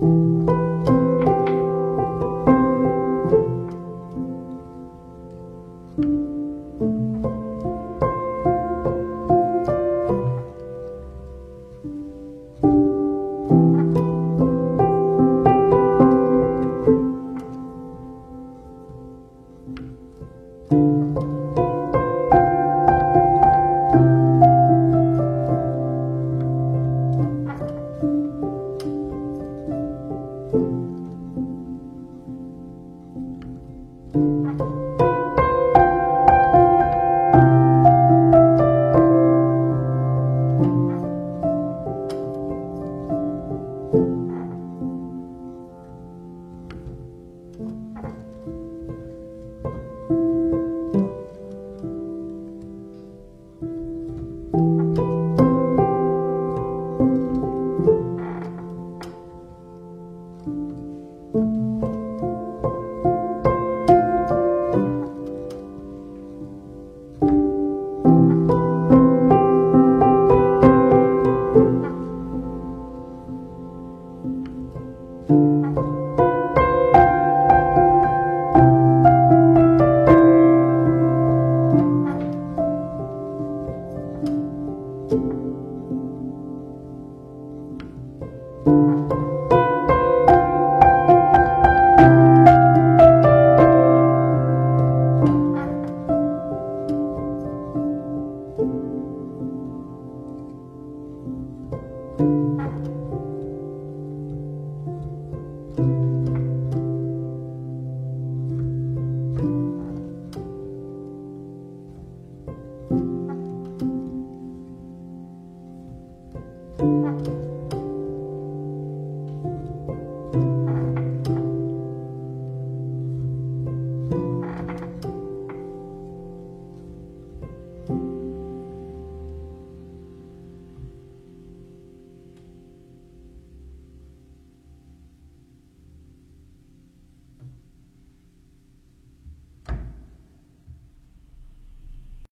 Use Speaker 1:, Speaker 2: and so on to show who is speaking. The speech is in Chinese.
Speaker 1: Thank you. 嗯。